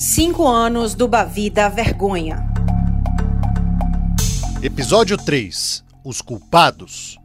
Cinco anos do Bavi da Vergonha. Episódio 3 Os Culpados.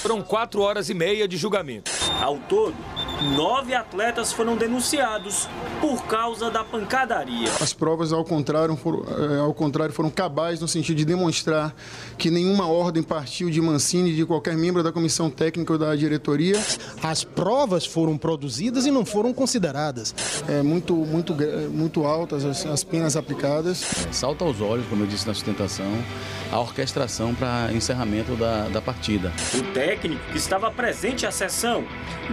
Foram quatro horas e meia de julgamento. Ao todo, nove atletas foram denunciados por causa da pancadaria. As provas, ao contrário, foram, é, ao contrário, foram cabais no sentido de demonstrar que nenhuma ordem partiu de Mancini, de qualquer membro da comissão técnica ou da diretoria. As provas foram produzidas e não foram consideradas. É muito, muito, muito altas as, as penas aplicadas. Salta aos olhos, como eu disse na sustentação, a orquestração para encerramento da, da partida. O técnico que estava presente à sessão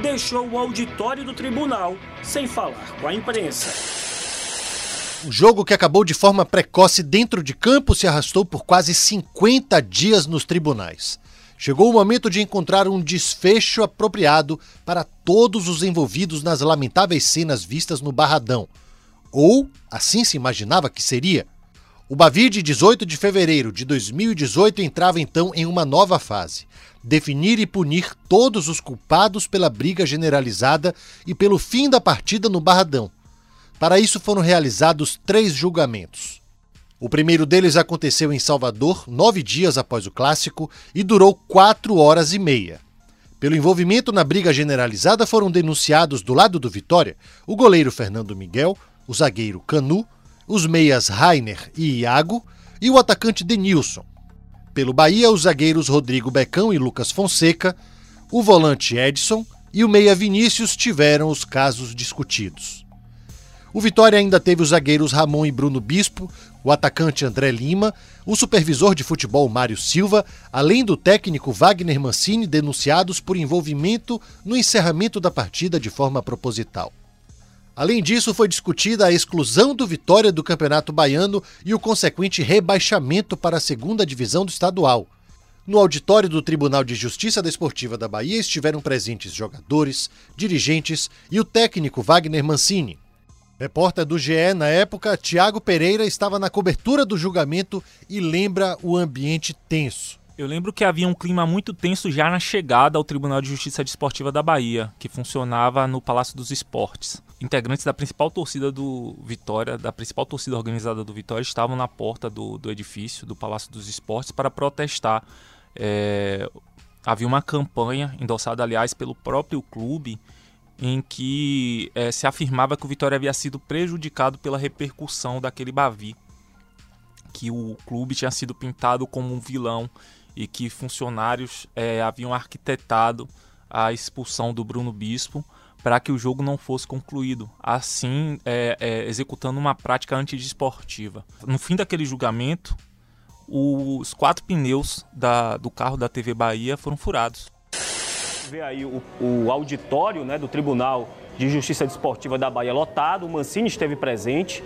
deixou o auditório do tribunal sem falar com a imprensa. O jogo que acabou de forma precoce dentro de campo se arrastou por quase 50 dias nos tribunais. Chegou o momento de encontrar um desfecho apropriado para todos os envolvidos nas lamentáveis cenas vistas no Barradão. Ou assim se imaginava que seria. O Bavi de 18 de fevereiro de 2018 entrava então em uma nova fase: definir e punir todos os culpados pela briga generalizada e pelo fim da partida no Barradão. Para isso foram realizados três julgamentos. O primeiro deles aconteceu em Salvador, nove dias após o clássico, e durou quatro horas e meia. Pelo envolvimento na briga generalizada foram denunciados do lado do Vitória o goleiro Fernando Miguel, o zagueiro Canu, os meias Rainer e Iago e o atacante Denilson. Pelo Bahia, os zagueiros Rodrigo Becão e Lucas Fonseca, o volante Edson e o meia Vinícius tiveram os casos discutidos. O Vitória ainda teve os zagueiros Ramon e Bruno Bispo, o atacante André Lima, o supervisor de futebol Mário Silva, além do técnico Wagner Mancini, denunciados por envolvimento no encerramento da partida de forma proposital. Além disso, foi discutida a exclusão do Vitória do Campeonato Baiano e o consequente rebaixamento para a segunda divisão do estadual. No auditório do Tribunal de Justiça Desportiva da Bahia estiveram presentes jogadores, dirigentes e o técnico Wagner Mancini. Repórter do GE na época, Tiago Pereira estava na cobertura do julgamento e lembra o ambiente tenso. Eu lembro que havia um clima muito tenso já na chegada ao Tribunal de Justiça Desportiva da Bahia, que funcionava no Palácio dos Esportes. Integrantes da principal torcida do Vitória, da principal torcida organizada do Vitória, estavam na porta do, do edifício do Palácio dos Esportes para protestar. É, havia uma campanha, endossada aliás pelo próprio clube, em que é, se afirmava que o Vitória havia sido prejudicado pela repercussão daquele Bavi, que o clube tinha sido pintado como um vilão e que funcionários é, haviam arquitetado a expulsão do Bruno Bispo para que o jogo não fosse concluído, assim é, é, executando uma prática antidesportiva. No fim daquele julgamento, os quatro pneus da, do carro da TV Bahia foram furados. Vê aí o, o auditório né, do Tribunal de Justiça Desportiva da Bahia lotado, o Mancini esteve presente,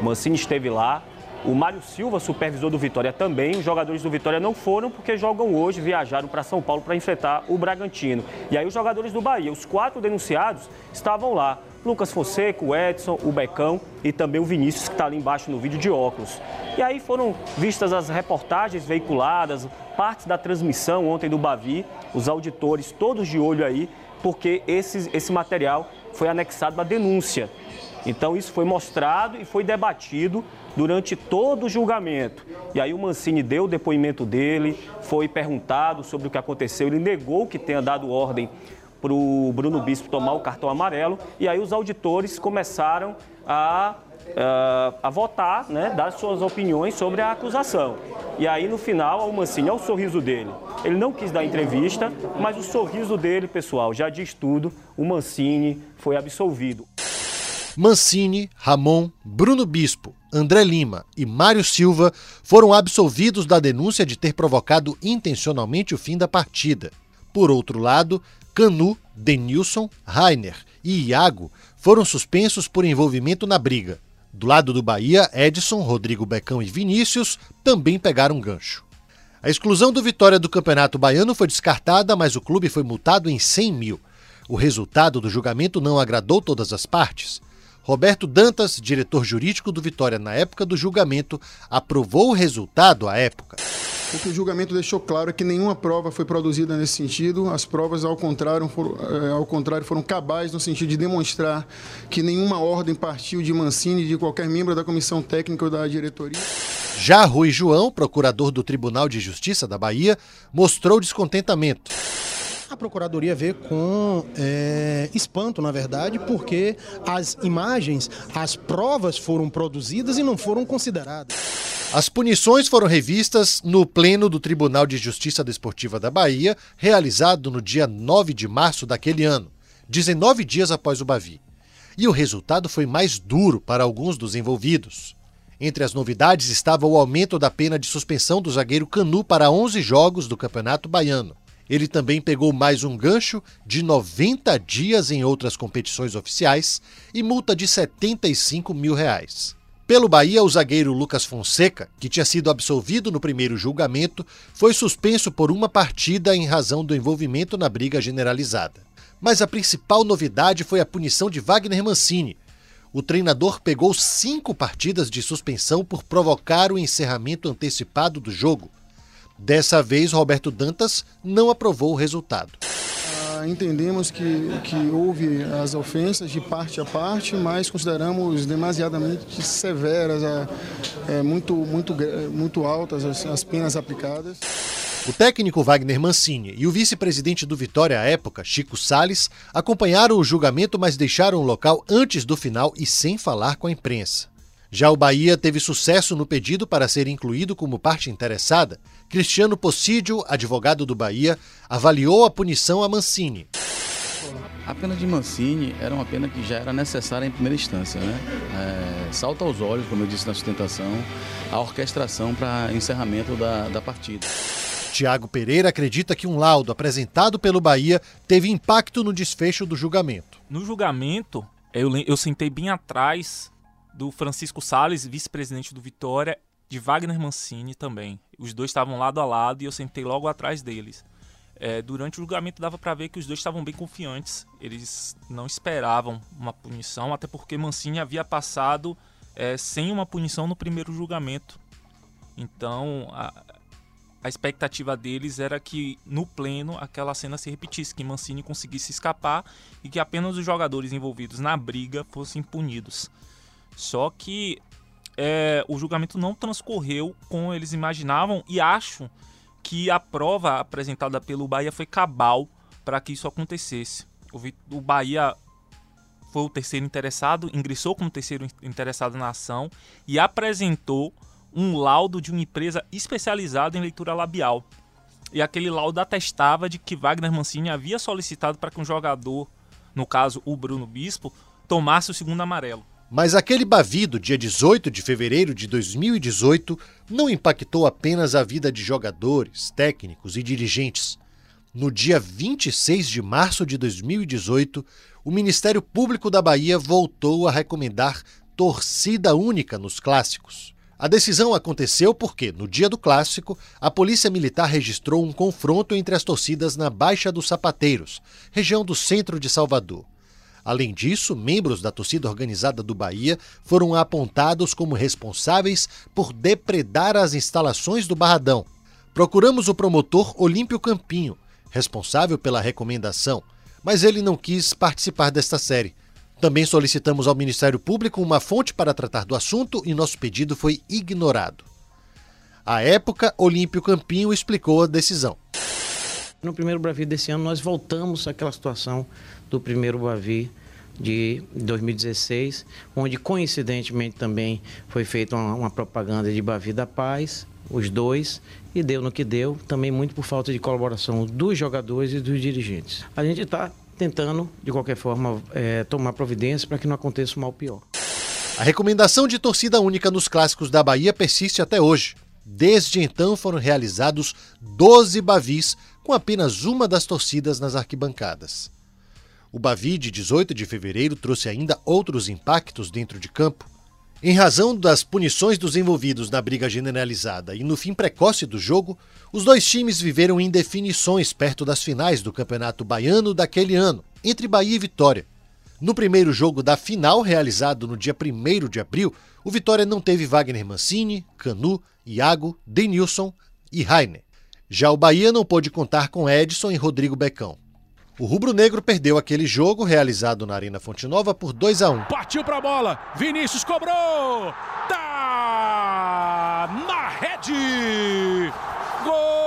o Mancini esteve lá, o Mário Silva, supervisor do Vitória, também. Os jogadores do Vitória não foram porque jogam hoje, viajaram para São Paulo para enfrentar o Bragantino. E aí os jogadores do Bahia, os quatro denunciados, estavam lá. Lucas Fonseca, o Edson, o Becão e também o Vinícius, que está ali embaixo no vídeo de óculos. E aí foram vistas as reportagens veiculadas, partes da transmissão ontem do Bavi, os auditores todos de olho aí, porque esse, esse material foi anexado à denúncia. Então isso foi mostrado e foi debatido durante todo o julgamento. E aí o Mancini deu o depoimento dele, foi perguntado sobre o que aconteceu, ele negou que tenha dado ordem para o Bruno Bispo tomar o cartão amarelo, e aí os auditores começaram a, a, a votar, né, dar suas opiniões sobre a acusação. E aí no final, o Mancini, olha o sorriso dele. Ele não quis dar entrevista, mas o sorriso dele, pessoal, já diz tudo. O Mancini foi absolvido. Mancini, Ramon, Bruno Bispo, André Lima e Mário Silva foram absolvidos da denúncia de ter provocado intencionalmente o fim da partida. Por outro lado, Canu, Denilson, Rainer e Iago foram suspensos por envolvimento na briga. Do lado do Bahia, Edson, Rodrigo Becão e Vinícius também pegaram gancho. A exclusão do Vitória do Campeonato Baiano foi descartada, mas o clube foi multado em 100 mil. O resultado do julgamento não agradou todas as partes. Roberto Dantas, diretor jurídico do Vitória na época do julgamento, aprovou o resultado à época. O que o julgamento deixou claro é que nenhuma prova foi produzida nesse sentido. As provas, ao contrário, foram, é, ao contrário, foram cabais no sentido de demonstrar que nenhuma ordem partiu de Mancini, de qualquer membro da comissão técnica ou da diretoria. Já Rui João, procurador do Tribunal de Justiça da Bahia, mostrou descontentamento. A Procuradoria vê com é, espanto, na verdade, porque as imagens, as provas foram produzidas e não foram consideradas. As punições foram revistas no pleno do Tribunal de Justiça Desportiva da Bahia, realizado no dia 9 de março daquele ano, 19 dias após o Bavi. E o resultado foi mais duro para alguns dos envolvidos. Entre as novidades estava o aumento da pena de suspensão do zagueiro Canu para 11 jogos do Campeonato Baiano. Ele também pegou mais um gancho de 90 dias em outras competições oficiais e multa de 75 mil reais. Pelo Bahia, o zagueiro Lucas Fonseca, que tinha sido absolvido no primeiro julgamento, foi suspenso por uma partida em razão do envolvimento na briga generalizada. Mas a principal novidade foi a punição de Wagner Mancini. O treinador pegou cinco partidas de suspensão por provocar o encerramento antecipado do jogo. Dessa vez, Roberto Dantas não aprovou o resultado entendemos que, que houve as ofensas de parte a parte, mas consideramos demasiadamente severas, é, muito, muito, muito altas as, as penas aplicadas. O técnico Wagner Mancini e o vice-presidente do Vitória à época, Chico Sales, acompanharam o julgamento, mas deixaram o local antes do final e sem falar com a imprensa. Já o Bahia teve sucesso no pedido para ser incluído como parte interessada. Cristiano Possídio, advogado do Bahia, avaliou a punição a Mancini. A pena de Mancini era uma pena que já era necessária em primeira instância. Né? É, salta aos olhos, como eu disse na sustentação, a orquestração para encerramento da, da partida. Tiago Pereira acredita que um laudo apresentado pelo Bahia teve impacto no desfecho do julgamento. No julgamento, eu, eu sentei bem atrás do Francisco Sales, vice-presidente do Vitória, de Wagner Mancini também. Os dois estavam lado a lado e eu sentei logo atrás deles. É, durante o julgamento dava para ver que os dois estavam bem confiantes. Eles não esperavam uma punição, até porque Mancini havia passado é, sem uma punição no primeiro julgamento. Então a, a expectativa deles era que no pleno aquela cena se repetisse, que Mancini conseguisse escapar e que apenas os jogadores envolvidos na briga fossem punidos. Só que é, o julgamento não transcorreu como eles imaginavam e acho que a prova apresentada pelo Bahia foi cabal para que isso acontecesse. O, o Bahia foi o terceiro interessado, ingressou como terceiro interessado na ação e apresentou um laudo de uma empresa especializada em leitura labial. E aquele laudo atestava de que Wagner Mancini havia solicitado para que um jogador, no caso o Bruno Bispo, tomasse o segundo amarelo. Mas aquele bavido, dia 18 de fevereiro de 2018, não impactou apenas a vida de jogadores, técnicos e dirigentes. No dia 26 de março de 2018, o Ministério Público da Bahia voltou a recomendar torcida única nos clássicos. A decisão aconteceu porque, no dia do clássico, a Polícia Militar registrou um confronto entre as torcidas na Baixa dos Sapateiros, região do centro de Salvador. Além disso, membros da torcida organizada do Bahia foram apontados como responsáveis por depredar as instalações do Barradão. Procuramos o promotor Olímpio Campinho, responsável pela recomendação, mas ele não quis participar desta série. Também solicitamos ao Ministério Público uma fonte para tratar do assunto e nosso pedido foi ignorado. À época, Olímpio Campinho explicou a decisão. No primeiro Brasil desse ano, nós voltamos àquela situação do primeiro Bavi de 2016, onde coincidentemente também foi feita uma, uma, propaganda de Bavi da Paz, os dois, e deu no que deu, também muito por falta de colaboração dos jogadores e dos dirigentes. A gente está tentando, de qualquer forma, é, tomar providências para que não aconteça o mal pior. A recomendação de torcida única nos clássicos da Bahia persiste até hoje. Desde então foram realizados 12 Bavis com apenas uma das torcidas nas arquibancadas. O Bavi de 18 de fevereiro trouxe ainda outros impactos dentro de campo. Em razão das punições dos envolvidos na briga generalizada e no fim precoce do jogo, os dois times viveram indefinições perto das finais do Campeonato Baiano daquele ano, entre Bahia e Vitória. No primeiro jogo da final, realizado no dia 1 de abril, o Vitória não teve Wagner Mancini, Canu, Iago, Denilson e Rainer. Já o Bahia não pôde contar com Edson e Rodrigo Becão. O rubro-negro perdeu aquele jogo realizado na Arena Fonte Nova por 2 a 1. Partiu para a bola, Vinícius cobrou, tá na rede, gol!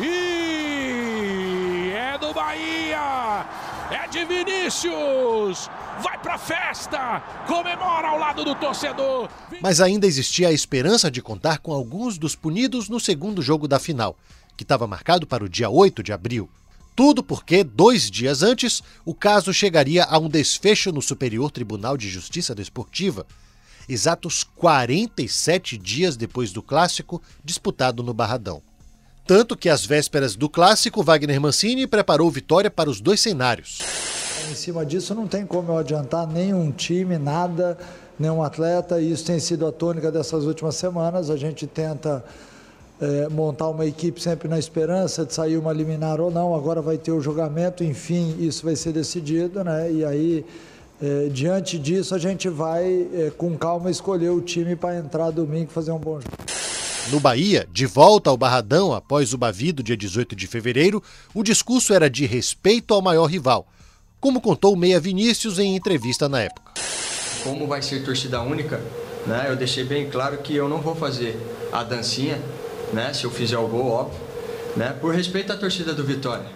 E é do Bahia, é de Vinícius, vai pra festa, comemora ao lado do torcedor. Mas ainda existia a esperança de contar com alguns dos punidos no segundo jogo da final, que estava marcado para o dia 8 de abril. Tudo porque, dois dias antes, o caso chegaria a um desfecho no Superior Tribunal de Justiça Desportiva, exatos 47 dias depois do clássico disputado no Barradão. Tanto que, às vésperas do clássico, Wagner Mancini preparou vitória para os dois cenários. Em cima disso, não tem como eu adiantar nenhum time, nada, nenhum atleta, e isso tem sido a tônica dessas últimas semanas. A gente tenta é, montar uma equipe sempre na esperança de sair uma liminar ou não. Agora vai ter o julgamento, enfim, isso vai ser decidido, né? E aí, é, diante disso, a gente vai é, com calma escolher o time para entrar domingo e fazer um bom jogo. No Bahia, de volta ao Barradão após o Bavido, dia 18 de fevereiro, o discurso era de respeito ao maior rival, como contou o Meia Vinícius em entrevista na época. Como vai ser torcida única, né, eu deixei bem claro que eu não vou fazer a dancinha, né, se eu fizer o gol, óbvio, né, por respeito à torcida do Vitória.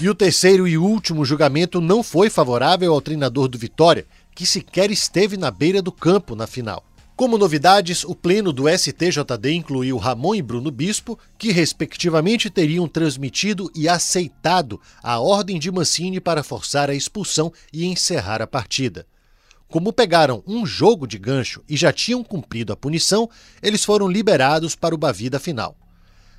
E o terceiro e último julgamento não foi favorável ao treinador do Vitória, que sequer esteve na beira do campo na final. Como novidades, o pleno do STJD incluiu Ramon e Bruno Bispo, que respectivamente teriam transmitido e aceitado a ordem de Mancini para forçar a expulsão e encerrar a partida. Como pegaram um jogo de gancho e já tinham cumprido a punição, eles foram liberados para o Bavida final.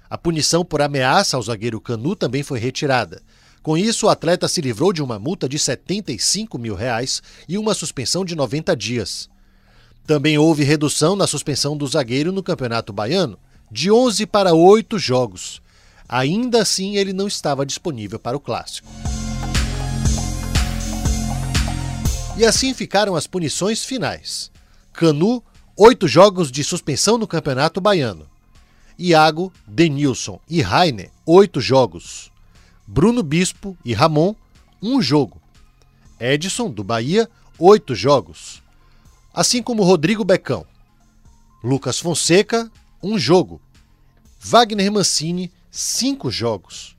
A punição por ameaça ao zagueiro Canu também foi retirada. Com isso, o atleta se livrou de uma multa de 75 mil reais e uma suspensão de 90 dias. Também houve redução na suspensão do zagueiro no Campeonato Baiano, de 11 para 8 jogos. Ainda assim, ele não estava disponível para o clássico. E assim ficaram as punições finais. Canu, 8 jogos de suspensão no Campeonato Baiano. Iago, Denilson e Rainer, 8 jogos. Bruno Bispo e Ramon, 1 jogo. Edson, do Bahia, 8 jogos assim como Rodrigo Becão. Lucas Fonseca, um jogo. Wagner Mancini, cinco jogos.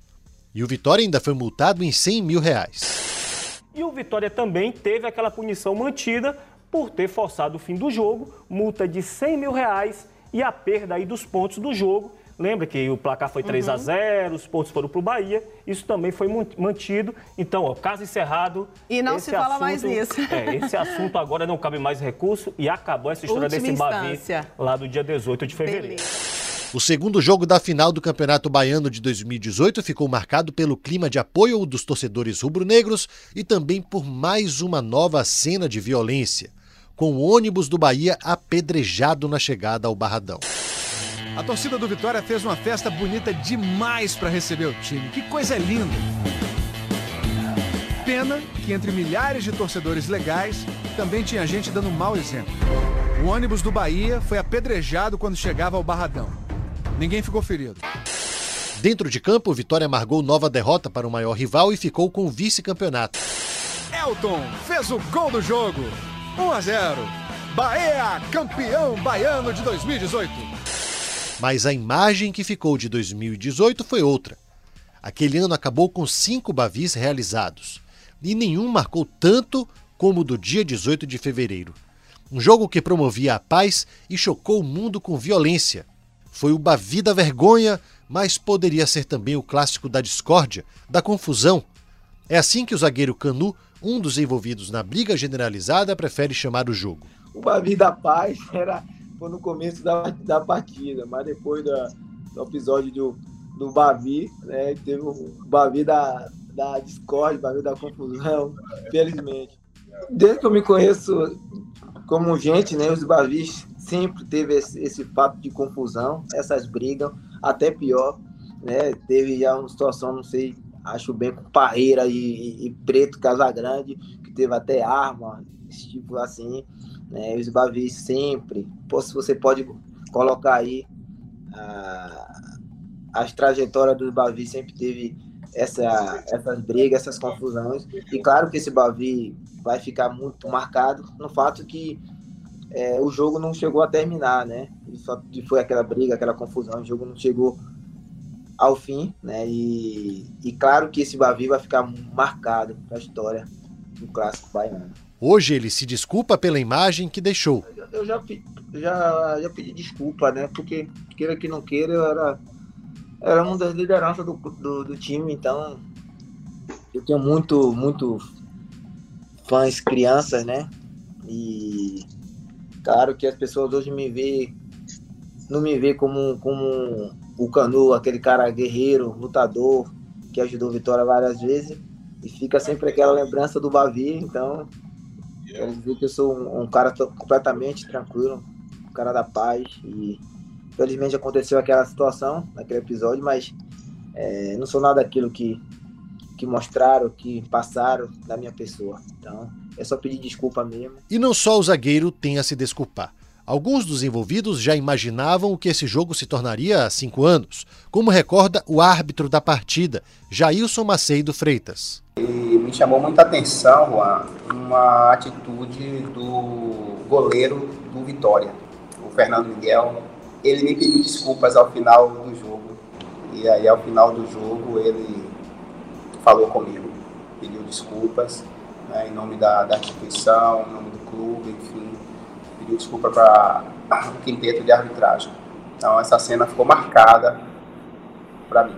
E o Vitória ainda foi multado em 100 mil reais. E o Vitória também teve aquela punição mantida por ter forçado o fim do jogo, multa de 100 mil reais e a perda aí dos pontos do jogo Lembra que o placar foi 3 uhum. a 0 os pontos foram para o Bahia, isso também foi mantido. Então, ó, caso encerrado. E não se fala assunto, mais nisso. É, esse assunto agora não cabe mais recurso e acabou essa história Última desse Bavi lá do dia 18 de fevereiro. Beleza. O segundo jogo da final do Campeonato Baiano de 2018 ficou marcado pelo clima de apoio dos torcedores rubro-negros e também por mais uma nova cena de violência, com o ônibus do Bahia apedrejado na chegada ao Barradão. A torcida do Vitória fez uma festa bonita demais para receber o time. Que coisa linda! Pena que entre milhares de torcedores legais também tinha gente dando mau exemplo. O ônibus do Bahia foi apedrejado quando chegava ao Barradão. Ninguém ficou ferido. Dentro de campo, o Vitória amargou nova derrota para o maior rival e ficou com o vice-campeonato. Elton fez o gol do jogo. 1 a 0. Bahia, campeão baiano de 2018. Mas a imagem que ficou de 2018 foi outra. Aquele ano acabou com cinco bavis realizados, e nenhum marcou tanto como o do dia 18 de fevereiro. Um jogo que promovia a paz e chocou o mundo com violência. Foi o Bavi da vergonha, mas poderia ser também o clássico da discórdia, da confusão. É assim que o zagueiro Canu, um dos envolvidos na briga generalizada, prefere chamar o jogo. O Bavi da paz era foi no começo da, da partida, mas depois do episódio do, do Bavi, né, teve o Bavi da, da discórdia, Bavi da confusão, felizmente. Desde que eu me conheço como gente, né, os Bavis sempre teve esse, esse fato de confusão, essas brigas, até pior, né? Teve já uma situação, não sei, acho bem com Parreira e, e, e Preto Casagrande, que teve até arma, esse tipo assim, né? Os Bavis sempre, se você pode colocar aí as trajetórias dos Bavi sempre teve essa, essas brigas, essas confusões. E claro que esse Bavi vai ficar muito marcado no fato que é, o jogo não chegou a terminar, né? Só foi aquela briga, aquela confusão, o jogo não chegou ao fim, né? E, e claro que esse Bavi vai ficar marcado para a história do clássico baiano. Hoje ele se desculpa pela imagem que deixou. Eu já, já, já pedi desculpa, né? Porque, queira que não queira, eu era, era uma das lideranças do, do, do time, então eu tenho muito, muito fãs crianças, né? E claro que as pessoas hoje me vê, não me vê como, como o Canu, aquele cara guerreiro, lutador, que ajudou Vitória várias vezes. E fica sempre aquela lembrança do Bavi, então quero dizer que eu sou um, um cara completamente tranquilo, um cara da paz. E felizmente aconteceu aquela situação, naquele episódio, mas é, não sou nada daquilo que, que mostraram, que passaram da minha pessoa. Então, é só pedir desculpa mesmo. E não só o zagueiro tem a se desculpar. Alguns dos envolvidos já imaginavam o que esse jogo se tornaria há cinco anos, como recorda o árbitro da partida, Jailson Macedo Freitas. E me chamou muita atenção Juan, uma atitude do goleiro do Vitória, o Fernando Miguel. Ele me pediu desculpas ao final do jogo. E aí, ao final do jogo, ele falou comigo, pediu desculpas né, em nome da, da instituição, em nome do clube, enfim, pediu desculpa para o quinteto de arbitragem. Então, essa cena ficou marcada para mim.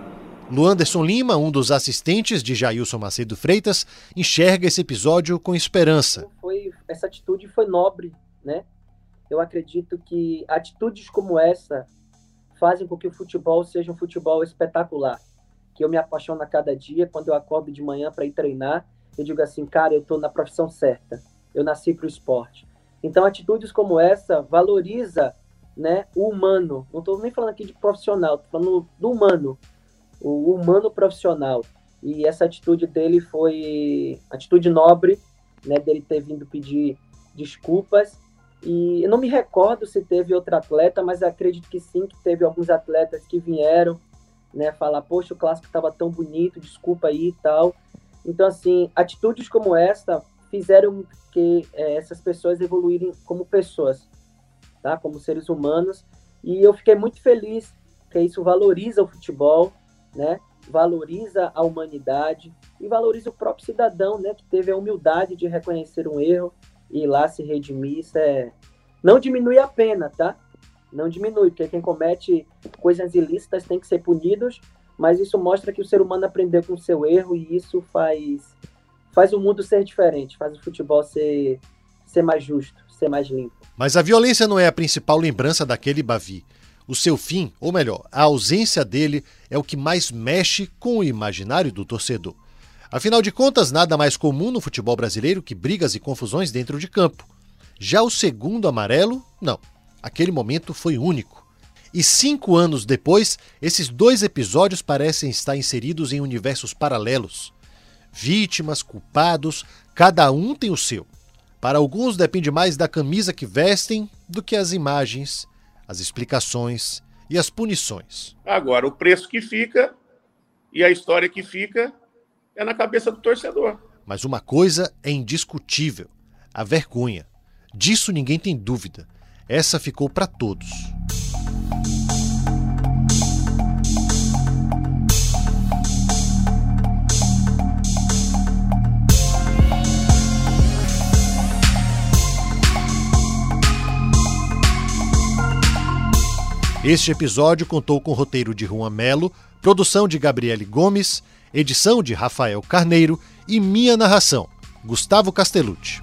Luanderson Lima, um dos assistentes de Jailson Macedo Freitas, enxerga esse episódio com esperança. Foi, essa atitude foi nobre, né? Eu acredito que atitudes como essa fazem com que o futebol seja um futebol espetacular. Que eu me apaixono a cada dia, quando eu acordo de manhã para ir treinar, eu digo assim, cara, eu estou na profissão certa. Eu nasci para o esporte. Então, atitudes como essa valoriza né, o humano. Não estou nem falando aqui de profissional, estou falando do humano o humano profissional. E essa atitude dele foi atitude nobre, né, dele ter vindo pedir desculpas. E eu não me recordo se teve outro atleta, mas acredito que sim, que teve alguns atletas que vieram, né, falar, poxa, o clássico estava tão bonito, desculpa aí e tal. Então, assim, atitudes como essa fizeram que é, essas pessoas evoluírem como pessoas, tá? Como seres humanos. E eu fiquei muito feliz que isso valoriza o futebol, né? Valoriza a humanidade e valoriza o próprio cidadão, né? Que teve a humildade de reconhecer um erro e ir lá se redimir. Isso é... Não diminui a pena, tá? Não diminui, porque quem comete coisas ilícitas tem que ser punidos, mas isso mostra que o ser humano aprendeu com o seu erro e isso faz faz o mundo ser diferente, faz o futebol ser ser mais justo, ser mais limpo. Mas a violência não é a principal lembrança daquele Bavi. O seu fim, ou melhor, a ausência dele, é o que mais mexe com o imaginário do torcedor. Afinal de contas, nada mais comum no futebol brasileiro que brigas e confusões dentro de campo. Já o segundo amarelo, não. Aquele momento foi único. E cinco anos depois, esses dois episódios parecem estar inseridos em universos paralelos. Vítimas, culpados, cada um tem o seu. Para alguns depende mais da camisa que vestem do que as imagens as explicações e as punições. Agora, o preço que fica e a história que fica é na cabeça do torcedor. Mas uma coisa é indiscutível: a vergonha. Disso ninguém tem dúvida. Essa ficou para todos. Este episódio contou com roteiro de Juan Melo, produção de Gabriele Gomes, edição de Rafael Carneiro e minha narração, Gustavo Castellucci.